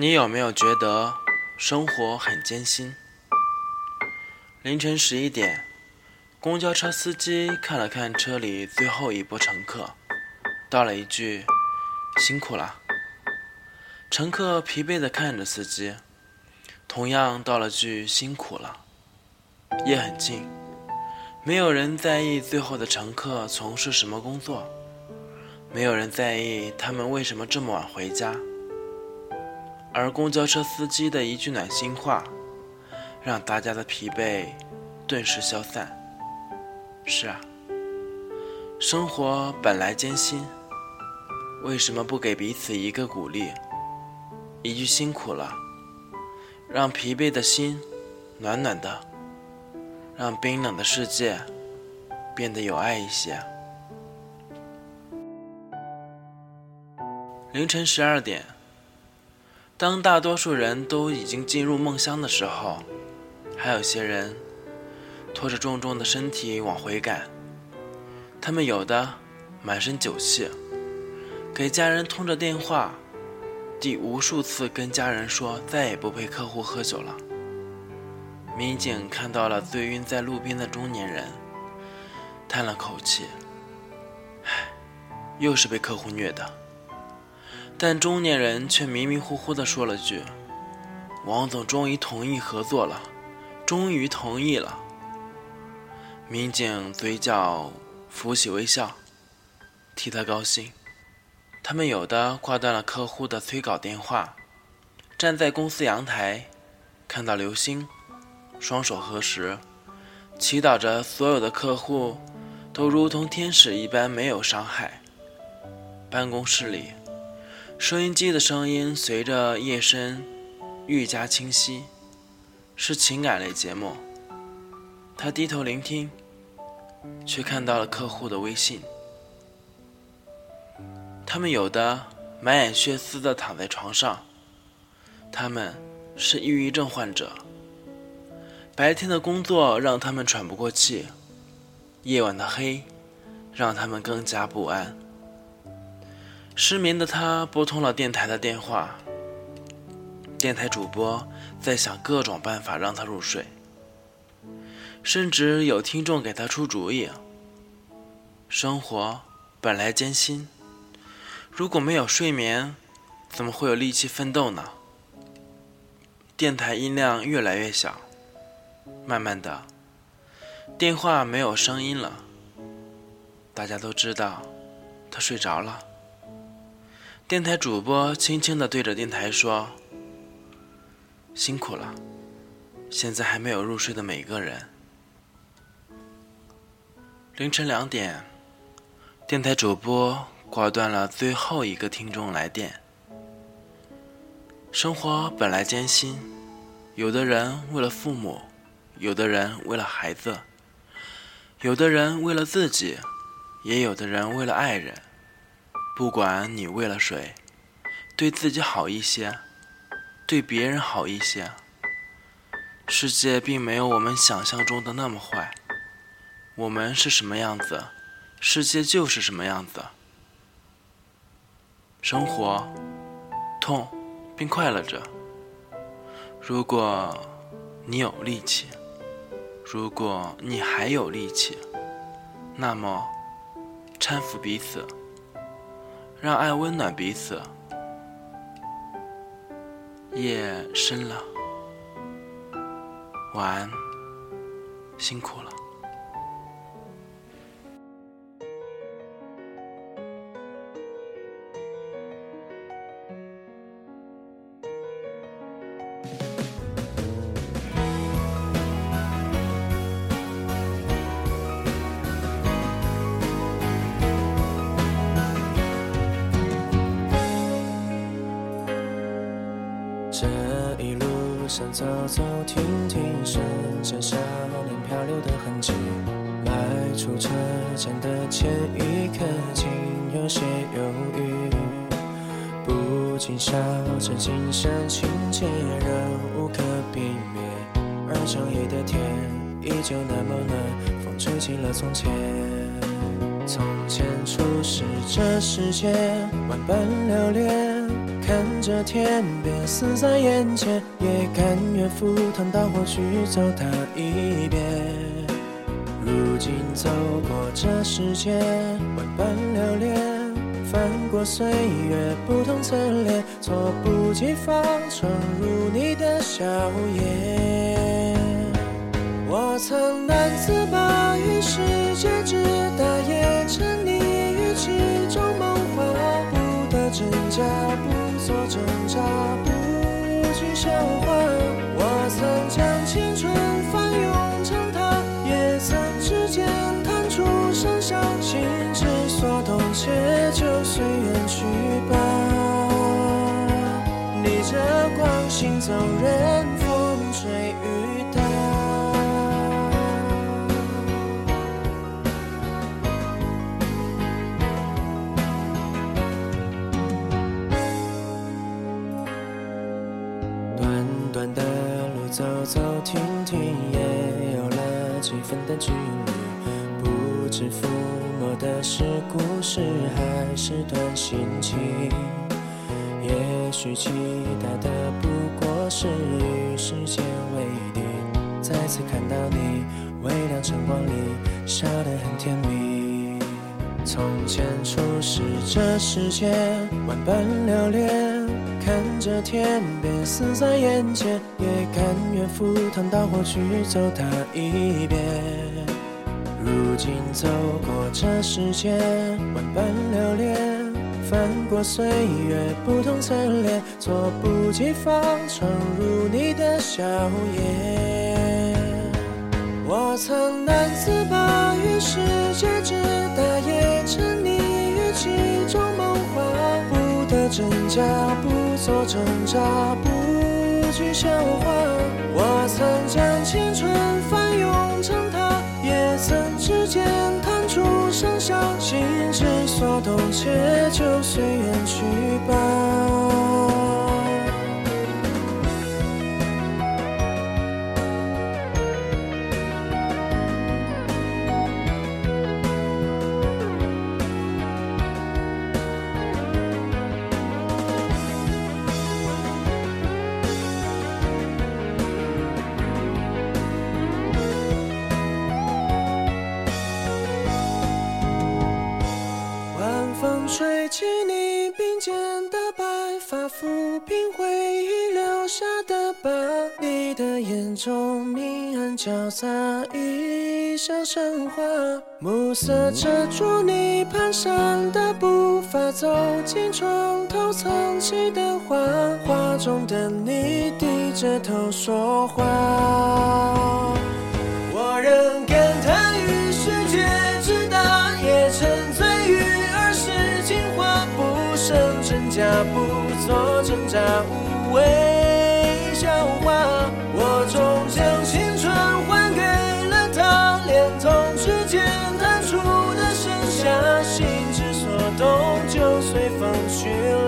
你有没有觉得生活很艰辛？凌晨十一点，公交车司机看了看车里最后一波乘客，道了一句：“辛苦了。”乘客疲惫地看着司机，同样道了句：“辛苦了。”夜很静，没有人在意最后的乘客从事什么工作，没有人在意他们为什么这么晚回家。而公交车司机的一句暖心话，让大家的疲惫顿时消散。是啊，生活本来艰辛，为什么不给彼此一个鼓励，一句辛苦了，让疲惫的心暖暖的，让冰冷的世界变得有爱一些。凌晨十二点。当大多数人都已经进入梦乡的时候，还有些人拖着重重的身体往回赶。他们有的满身酒气，给家人通着电话，第无数次跟家人说再也不陪客户喝酒了。民警看到了醉晕在路边的中年人，叹了口气：“唉，又是被客户虐的。”但中年人却迷迷糊糊地说了句：“王总终于同意合作了，终于同意了。”民警嘴角浮起微笑，替他高兴。他们有的挂断了客户的催稿电话，站在公司阳台，看到流星，双手合十，祈祷着所有的客户都如同天使一般没有伤害。办公室里。收音机的声音随着夜深愈加清晰，是情感类节目。他低头聆听，却看到了客户的微信。他们有的满眼血丝的躺在床上，他们是抑郁症患者。白天的工作让他们喘不过气，夜晚的黑让他们更加不安。失眠的他拨通了电台的电话，电台主播在想各种办法让他入睡，甚至有听众给他出主意。生活本来艰辛，如果没有睡眠，怎么会有力气奋斗呢？电台音量越来越小，慢慢的，电话没有声音了。大家都知道，他睡着了。电台主播轻轻地对着电台说：“辛苦了，现在还没有入睡的每个人。”凌晨两点，电台主播挂断了最后一个听众来电。生活本来艰辛，有的人为了父母，有的人为了孩子，有的人为了自己，也有的人为了爱人。不管你为了谁，对自己好一些，对别人好一些。世界并没有我们想象中的那么坏。我们是什么样子，世界就是什么样子。生活，痛并快乐着。如果你有力气，如果你还有力气，那么搀扶彼此。让爱温暖彼此。夜深了，晚安，辛苦了。这一路上走走停停，剩下少年漂流的痕迹。迈出车站的前一刻，竟有些犹豫。不禁笑着，今生情节仍无可避免。而长夜的天依旧那么暖，风吹起了从前。从前初识这世界，万般留恋，看着天边死在眼前，也甘愿赴汤蹈火去走它一遍。如今走过这世界，万般留恋，翻过岁月不同侧脸，猝不及防闯入你的笑颜。我曾且就随缘去吧。逆着光行走，任风吹雨打。短短的路走走停停，也有了几分的距离。不知抚的是故事，还是段心情？也许期待的不过是与时间为敌。再次看到你，微亮晨光里，笑得很甜蜜。从前初识这世界，万般留恋，看着天边死在眼前，也甘愿赴汤蹈火去走它一遍。如今走过这世界，万般留恋，翻过岁月不同侧脸，猝不及防闯入你的笑颜。我曾难自拔于世界之大，也沉溺于其中梦话。不得真假，不做挣扎，不惧笑话。我曾将青春翻，弹出声响。心之所动，且就随缘去吧。抚平回忆留下的疤。你的眼中明暗交杂，一笑生花。暮色遮住你蹒跚的步伐，走进床头藏起的画，画中的你低着头说话。我仍感叹于世界之大，也沉醉于儿时情话，不生真假，不挣扎无谓笑话，我终将青春还给了他，连同指尖弹出的盛夏，心之所动就随风去了。